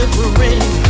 different